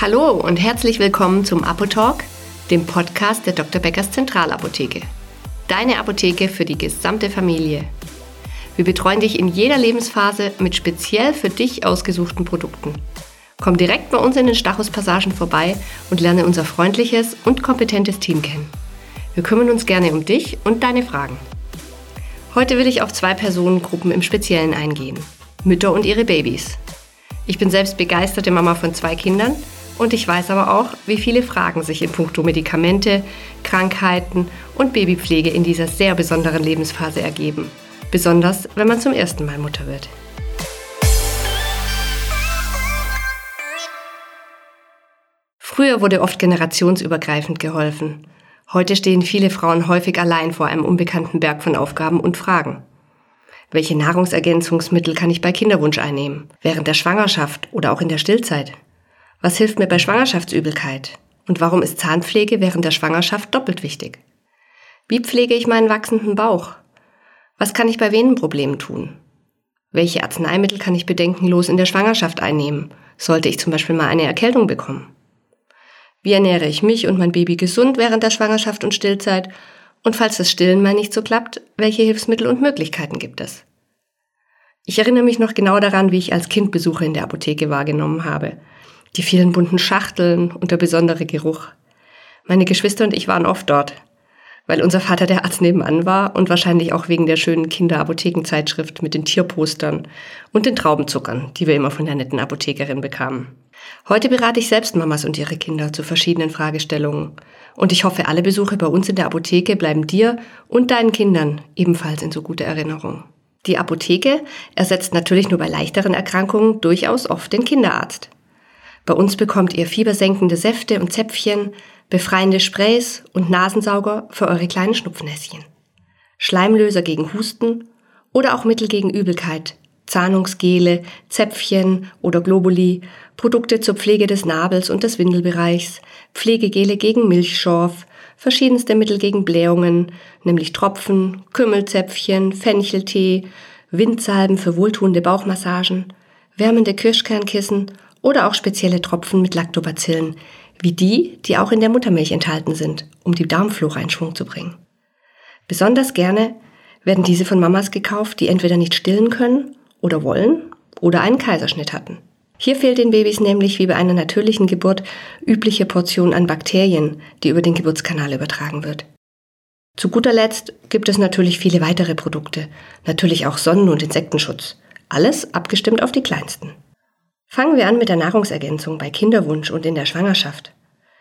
Hallo und herzlich willkommen zum Apotalk, dem Podcast der Dr. Beckers Zentralapotheke. Deine Apotheke für die gesamte Familie. Wir betreuen dich in jeder Lebensphase mit speziell für dich ausgesuchten Produkten. Komm direkt bei uns in den Stachus-Passagen vorbei und lerne unser freundliches und kompetentes Team kennen. Wir kümmern uns gerne um dich und deine Fragen. Heute will ich auf zwei Personengruppen im Speziellen eingehen. Mütter und ihre Babys. Ich bin selbst begeisterte Mama von zwei Kindern und ich weiß aber auch, wie viele Fragen sich in puncto Medikamente, Krankheiten und Babypflege in dieser sehr besonderen Lebensphase ergeben. Besonders, wenn man zum ersten Mal Mutter wird. Früher wurde oft generationsübergreifend geholfen. Heute stehen viele Frauen häufig allein vor einem unbekannten Berg von Aufgaben und Fragen. Welche Nahrungsergänzungsmittel kann ich bei Kinderwunsch einnehmen? Während der Schwangerschaft oder auch in der Stillzeit? Was hilft mir bei Schwangerschaftsübelkeit? Und warum ist Zahnpflege während der Schwangerschaft doppelt wichtig? Wie pflege ich meinen wachsenden Bauch? Was kann ich bei Venenproblemen tun? Welche Arzneimittel kann ich bedenkenlos in der Schwangerschaft einnehmen? Sollte ich zum Beispiel mal eine Erkältung bekommen? Wie ernähre ich mich und mein Baby gesund während der Schwangerschaft und Stillzeit? Und falls das Stillen mal nicht so klappt, welche Hilfsmittel und Möglichkeiten gibt es? Ich erinnere mich noch genau daran, wie ich als Kind Besuche in der Apotheke wahrgenommen habe die vielen bunten Schachteln und der besondere Geruch. Meine Geschwister und ich waren oft dort, weil unser Vater der Arzt nebenan war und wahrscheinlich auch wegen der schönen Kinderapothekenzeitschrift mit den Tierpostern und den Traubenzuckern, die wir immer von der netten Apothekerin bekamen. Heute berate ich selbst Mamas und ihre Kinder zu verschiedenen Fragestellungen. Und ich hoffe, alle Besuche bei uns in der Apotheke bleiben dir und deinen Kindern ebenfalls in so guter Erinnerung. Die Apotheke ersetzt natürlich nur bei leichteren Erkrankungen durchaus oft den Kinderarzt. Bei uns bekommt ihr fiebersenkende Säfte und Zäpfchen, befreiende Sprays und Nasensauger für eure kleinen Schnupfnäschen. Schleimlöser gegen Husten oder auch Mittel gegen Übelkeit, Zahnungsgele, Zäpfchen oder Globuli, Produkte zur Pflege des Nabels und des Windelbereichs, Pflegegele gegen Milchschorf, verschiedenste Mittel gegen Blähungen, nämlich Tropfen, Kümmelzäpfchen, Fencheltee, Windsalben für wohltuende Bauchmassagen, wärmende Kirschkernkissen oder auch spezielle Tropfen mit Lactobacillen, wie die, die auch in der Muttermilch enthalten sind, um die Darmflora in Schwung zu bringen. Besonders gerne werden diese von Mamas gekauft, die entweder nicht stillen können oder wollen oder einen Kaiserschnitt hatten. Hier fehlt den Babys nämlich wie bei einer natürlichen Geburt übliche Portion an Bakterien, die über den Geburtskanal übertragen wird. Zu guter Letzt gibt es natürlich viele weitere Produkte, natürlich auch Sonnen- und Insektenschutz. Alles abgestimmt auf die kleinsten. Fangen wir an mit der Nahrungsergänzung bei Kinderwunsch und in der Schwangerschaft.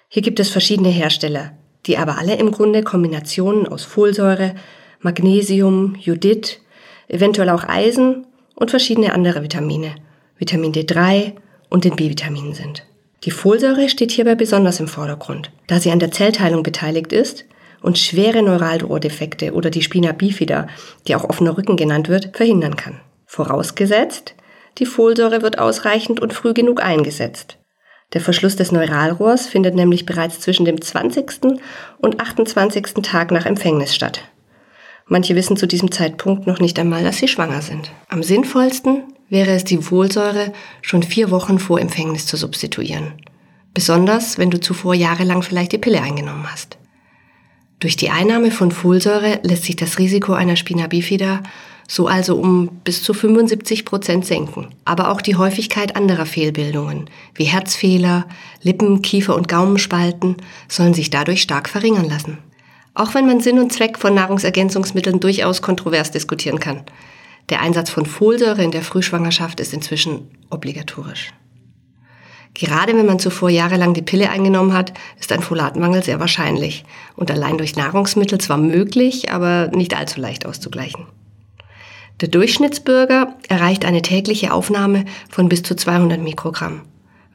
Hier gibt es verschiedene Hersteller, die aber alle im Grunde Kombinationen aus Folsäure, Magnesium, Judith, eventuell auch Eisen und verschiedene andere Vitamine, Vitamin D3 und den B-Vitaminen sind. Die Folsäure steht hierbei besonders im Vordergrund, da sie an der Zellteilung beteiligt ist und schwere Neuralrohrdefekte oder die Spina bifida, die auch offener Rücken genannt wird, verhindern kann. Vorausgesetzt, die Folsäure wird ausreichend und früh genug eingesetzt. Der Verschluss des Neuralrohrs findet nämlich bereits zwischen dem 20. und 28. Tag nach Empfängnis statt. Manche wissen zu diesem Zeitpunkt noch nicht einmal, dass sie schwanger sind. Am sinnvollsten wäre es, die Folsäure schon vier Wochen vor Empfängnis zu substituieren. Besonders, wenn du zuvor jahrelang vielleicht die Pille eingenommen hast. Durch die Einnahme von Folsäure lässt sich das Risiko einer Spina bifida so also um bis zu 75 Prozent senken. Aber auch die Häufigkeit anderer Fehlbildungen, wie Herzfehler, Lippen-, Kiefer- und Gaumenspalten, sollen sich dadurch stark verringern lassen. Auch wenn man Sinn und Zweck von Nahrungsergänzungsmitteln durchaus kontrovers diskutieren kann. Der Einsatz von Folsäure in der Frühschwangerschaft ist inzwischen obligatorisch. Gerade wenn man zuvor jahrelang die Pille eingenommen hat, ist ein Folatmangel sehr wahrscheinlich und allein durch Nahrungsmittel zwar möglich, aber nicht allzu leicht auszugleichen. Der Durchschnittsbürger erreicht eine tägliche Aufnahme von bis zu 200 Mikrogramm.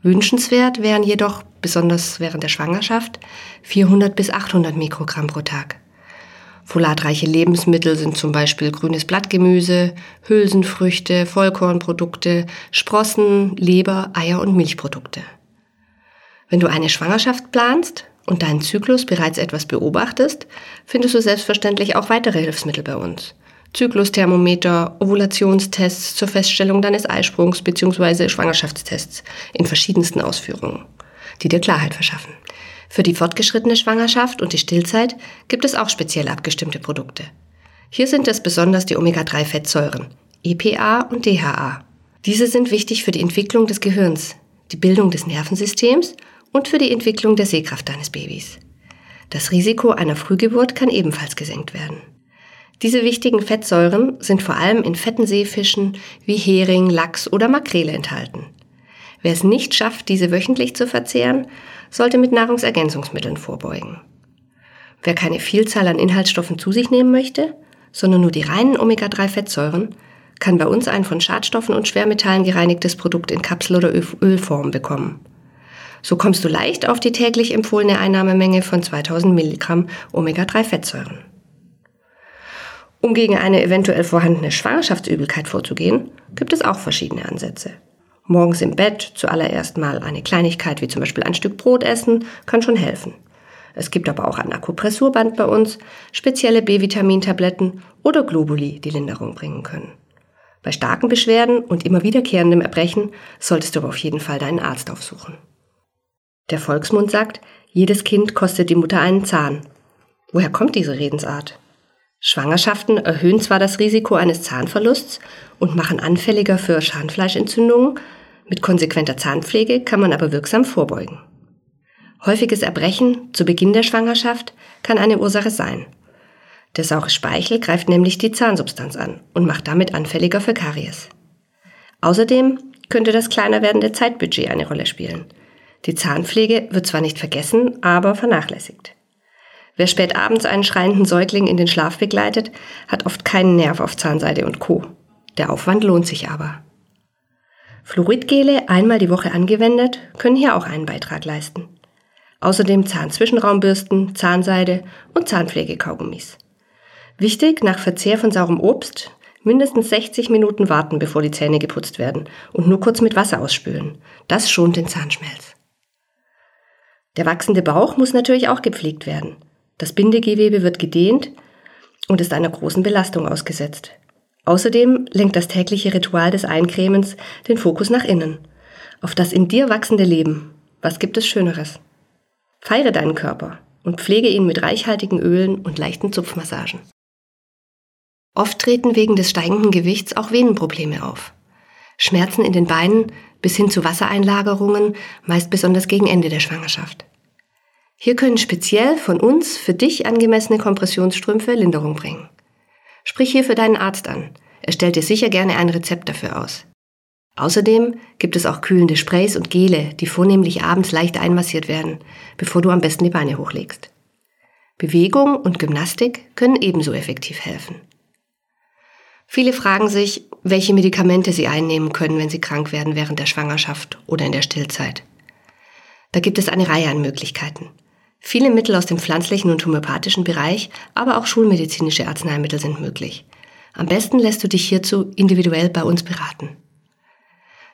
Wünschenswert wären jedoch, besonders während der Schwangerschaft, 400 bis 800 Mikrogramm pro Tag. Folatreiche Lebensmittel sind zum Beispiel grünes Blattgemüse, Hülsenfrüchte, Vollkornprodukte, Sprossen, Leber, Eier und Milchprodukte. Wenn du eine Schwangerschaft planst und deinen Zyklus bereits etwas beobachtest, findest du selbstverständlich auch weitere Hilfsmittel bei uns. Zyklusthermometer, Ovulationstests zur Feststellung deines Eisprungs bzw. Schwangerschaftstests in verschiedensten Ausführungen. die dir Klarheit verschaffen. Für die fortgeschrittene Schwangerschaft und die Stillzeit gibt es auch speziell abgestimmte Produkte. Hier sind es besonders die Omega-3-Fettsäuren, EPA und DHA. Diese sind wichtig für die Entwicklung des Gehirns, die Bildung des Nervensystems und für die Entwicklung der Sehkraft deines Babys. Das Risiko einer Frühgeburt kann ebenfalls gesenkt werden. Diese wichtigen Fettsäuren sind vor allem in fetten Seefischen wie Hering, Lachs oder Makrele enthalten. Wer es nicht schafft, diese wöchentlich zu verzehren, sollte mit Nahrungsergänzungsmitteln vorbeugen. Wer keine Vielzahl an Inhaltsstoffen zu sich nehmen möchte, sondern nur die reinen Omega-3-Fettsäuren, kann bei uns ein von Schadstoffen und Schwermetallen gereinigtes Produkt in Kapsel- oder Ölform bekommen. So kommst du leicht auf die täglich empfohlene Einnahmemenge von 2000 Milligramm Omega-3-Fettsäuren. Um gegen eine eventuell vorhandene Schwangerschaftsübelkeit vorzugehen, gibt es auch verschiedene Ansätze. Morgens im Bett zuallererst mal eine Kleinigkeit wie zum Beispiel ein Stück Brot essen, kann schon helfen. Es gibt aber auch ein Akupressurband bei uns, spezielle B-Vitamintabletten oder Globuli, die Linderung bringen können. Bei starken Beschwerden und immer wiederkehrendem Erbrechen solltest du aber auf jeden Fall deinen Arzt aufsuchen. Der Volksmund sagt, jedes Kind kostet die Mutter einen Zahn. Woher kommt diese Redensart? Schwangerschaften erhöhen zwar das Risiko eines Zahnverlusts und machen anfälliger für Schamfleischentzündungen, mit konsequenter Zahnpflege kann man aber wirksam vorbeugen. Häufiges Erbrechen zu Beginn der Schwangerschaft kann eine Ursache sein. Der saure Speichel greift nämlich die Zahnsubstanz an und macht damit anfälliger für Karies. Außerdem könnte das kleiner werdende Zeitbudget eine Rolle spielen. Die Zahnpflege wird zwar nicht vergessen, aber vernachlässigt. Wer spät abends einen schreienden Säugling in den Schlaf begleitet, hat oft keinen Nerv auf Zahnseide und Co. Der Aufwand lohnt sich aber. Fluoridgele einmal die Woche angewendet können hier auch einen Beitrag leisten. Außerdem Zahnzwischenraumbürsten, Zahnseide und Zahnpflegekaugummis. Wichtig, nach Verzehr von saurem Obst mindestens 60 Minuten warten, bevor die Zähne geputzt werden und nur kurz mit Wasser ausspülen. Das schont den Zahnschmelz. Der wachsende Bauch muss natürlich auch gepflegt werden. Das Bindegewebe wird gedehnt und ist einer großen Belastung ausgesetzt. Außerdem lenkt das tägliche Ritual des Eincremens den Fokus nach innen. Auf das in dir wachsende Leben. Was gibt es Schöneres? Feiere deinen Körper und pflege ihn mit reichhaltigen Ölen und leichten Zupfmassagen. Oft treten wegen des steigenden Gewichts auch Venenprobleme auf. Schmerzen in den Beinen bis hin zu Wassereinlagerungen, meist besonders gegen Ende der Schwangerschaft. Hier können speziell von uns für dich angemessene Kompressionsstrümpfe Linderung bringen. Sprich hier für deinen Arzt an. Er stellt dir sicher gerne ein Rezept dafür aus. Außerdem gibt es auch kühlende Sprays und Gele, die vornehmlich abends leicht einmassiert werden, bevor du am besten die Beine hochlegst. Bewegung und Gymnastik können ebenso effektiv helfen. Viele fragen sich, welche Medikamente sie einnehmen können, wenn sie krank werden während der Schwangerschaft oder in der Stillzeit. Da gibt es eine Reihe an Möglichkeiten. Viele Mittel aus dem pflanzlichen und homöopathischen Bereich, aber auch schulmedizinische Arzneimittel sind möglich. Am besten lässt du dich hierzu individuell bei uns beraten.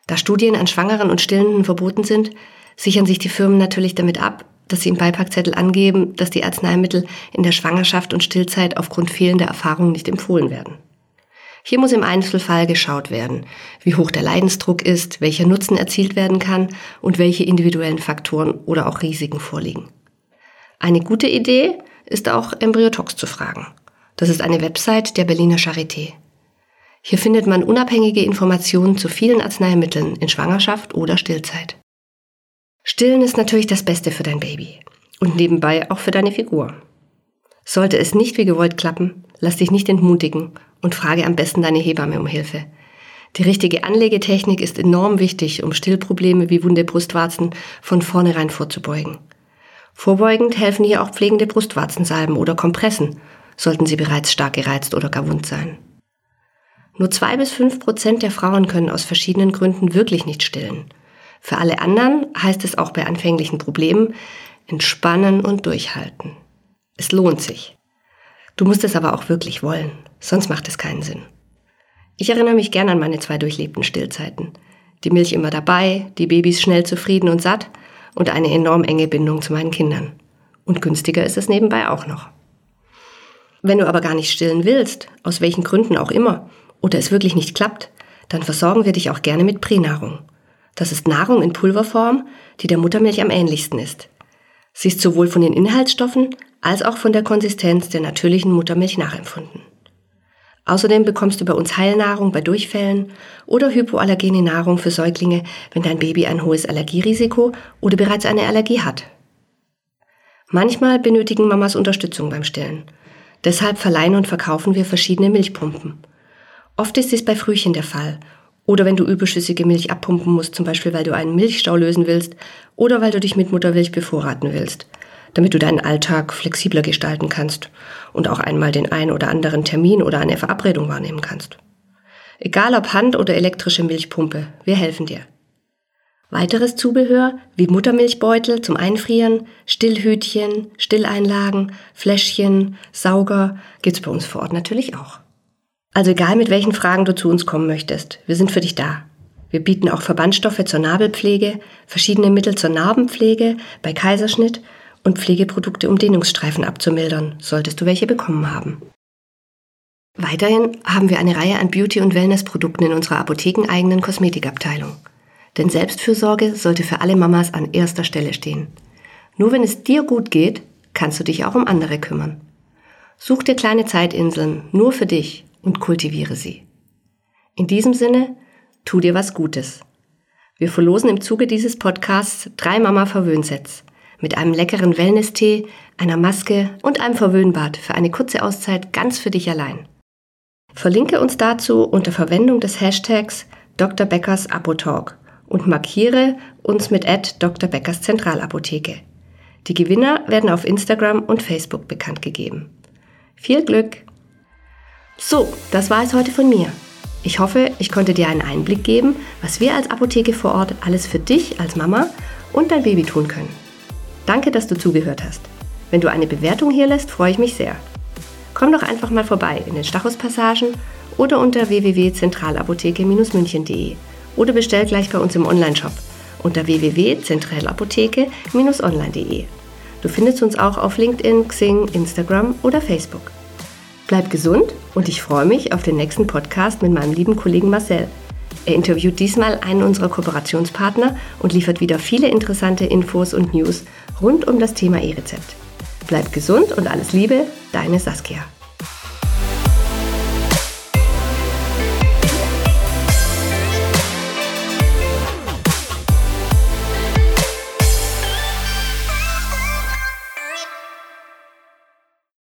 Da Studien an Schwangeren und Stillenden verboten sind, sichern sich die Firmen natürlich damit ab, dass sie im Beipackzettel angeben, dass die Arzneimittel in der Schwangerschaft und Stillzeit aufgrund fehlender Erfahrung nicht empfohlen werden. Hier muss im Einzelfall geschaut werden, wie hoch der Leidensdruck ist, welcher Nutzen erzielt werden kann und welche individuellen Faktoren oder auch Risiken vorliegen. Eine gute Idee ist auch Embryotox zu fragen. Das ist eine Website der Berliner Charité. Hier findet man unabhängige Informationen zu vielen Arzneimitteln in Schwangerschaft oder Stillzeit. Stillen ist natürlich das Beste für dein Baby und nebenbei auch für deine Figur. Sollte es nicht wie gewollt klappen, lass dich nicht entmutigen und frage am besten deine Hebamme um Hilfe. Die richtige Anlegetechnik ist enorm wichtig, um Stillprobleme wie wunde Brustwarzen von vornherein vorzubeugen. Vorbeugend helfen hier auch pflegende Brustwarzensalben oder Kompressen, sollten sie bereits stark gereizt oder gar wund sein. Nur zwei bis fünf Prozent der Frauen können aus verschiedenen Gründen wirklich nicht stillen. Für alle anderen heißt es auch bei anfänglichen Problemen entspannen und durchhalten. Es lohnt sich. Du musst es aber auch wirklich wollen, sonst macht es keinen Sinn. Ich erinnere mich gern an meine zwei durchlebten Stillzeiten. Die Milch immer dabei, die Babys schnell zufrieden und satt und eine enorm enge Bindung zu meinen Kindern. Und günstiger ist es nebenbei auch noch. Wenn du aber gar nicht stillen willst, aus welchen Gründen auch immer, oder es wirklich nicht klappt, dann versorgen wir dich auch gerne mit Pränahrung. Das ist Nahrung in Pulverform, die der Muttermilch am ähnlichsten ist. Sie ist sowohl von den Inhaltsstoffen als auch von der Konsistenz der natürlichen Muttermilch nachempfunden. Außerdem bekommst du bei uns Heilnahrung bei Durchfällen oder hypoallergene Nahrung für Säuglinge, wenn dein Baby ein hohes Allergierisiko oder bereits eine Allergie hat. Manchmal benötigen Mamas Unterstützung beim Stillen. Deshalb verleihen und verkaufen wir verschiedene Milchpumpen. Oft ist dies bei Frühchen der Fall oder wenn du überschüssige Milch abpumpen musst, zum Beispiel weil du einen Milchstau lösen willst oder weil du dich mit Muttermilch bevorraten willst, damit du deinen Alltag flexibler gestalten kannst und auch einmal den einen oder anderen Termin oder eine Verabredung wahrnehmen kannst. Egal ob Hand- oder elektrische Milchpumpe, wir helfen dir. Weiteres Zubehör wie Muttermilchbeutel zum Einfrieren, Stillhütchen, Stilleinlagen, Fläschchen, Sauger gibt's bei uns vor Ort natürlich auch. Also egal mit welchen Fragen du zu uns kommen möchtest, wir sind für dich da. Wir bieten auch Verbandstoffe zur Nabelpflege, verschiedene Mittel zur Narbenpflege, bei Kaiserschnitt und Pflegeprodukte, um Dehnungsstreifen abzumildern, solltest du welche bekommen haben. Weiterhin haben wir eine Reihe an Beauty- und Wellnessprodukten in unserer apothekeneigenen Kosmetikabteilung. Denn Selbstfürsorge sollte für alle Mamas an erster Stelle stehen. Nur wenn es dir gut geht, kannst du dich auch um andere kümmern. Such dir kleine Zeitinseln nur für dich und kultiviere sie. In diesem Sinne, tu dir was Gutes. Wir verlosen im Zuge dieses Podcasts drei Mama-Verwöhnsets mit einem leckeren Wellness-Tee, einer Maske und einem Verwöhnbad für eine kurze Auszeit ganz für dich allein. Verlinke uns dazu unter Verwendung des Hashtags Dr. Beckers Apotalk und markiere uns mit Dr. Beckers Zentralapotheke. Die Gewinner werden auf Instagram und Facebook bekannt gegeben. Viel Glück! So, das war es heute von mir. Ich hoffe, ich konnte dir einen Einblick geben, was wir als Apotheke vor Ort alles für dich als Mama und dein Baby tun können. Danke, dass du zugehört hast. Wenn du eine Bewertung hier lässt, freue ich mich sehr. Komm doch einfach mal vorbei in den Stachus-Passagen oder unter www.zentralapotheke-münchen.de oder bestell gleich bei uns im Onlineshop unter www.zentralapotheke-online.de. Du findest uns auch auf LinkedIn, Xing, Instagram oder Facebook. Bleib gesund und ich freue mich auf den nächsten Podcast mit meinem lieben Kollegen Marcel. Er interviewt diesmal einen unserer Kooperationspartner und liefert wieder viele interessante Infos und News rund um das Thema E-Rezept. Bleib gesund und alles Liebe, deine Saskia.